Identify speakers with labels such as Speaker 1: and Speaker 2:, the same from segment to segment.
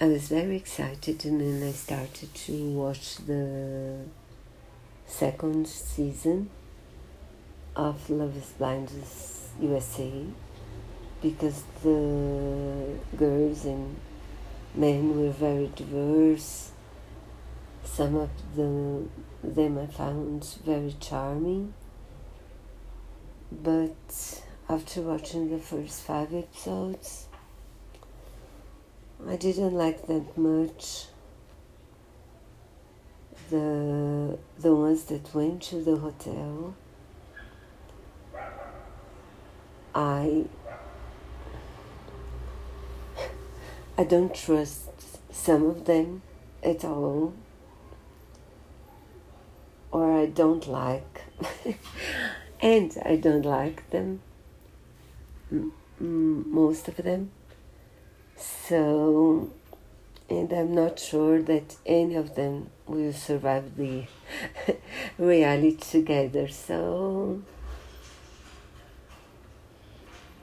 Speaker 1: I was very excited and then I started to watch the second season of Love is Blind USA because the girls and men were very diverse. Some of the, them I found very charming, but after watching the first five episodes, I didn't like that much the the ones that went to the hotel. I I don't trust some of them at all, or I don't like, and I don't like them, most of them. So, and I'm not sure that any of them will survive the reality together. So,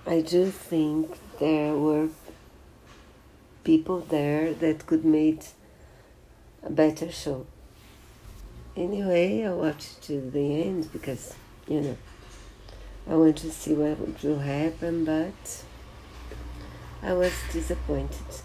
Speaker 1: I do think there were people there that could make a better show. Anyway, I watched to the end because, you know, I want to see what will happen, but I was disappointed.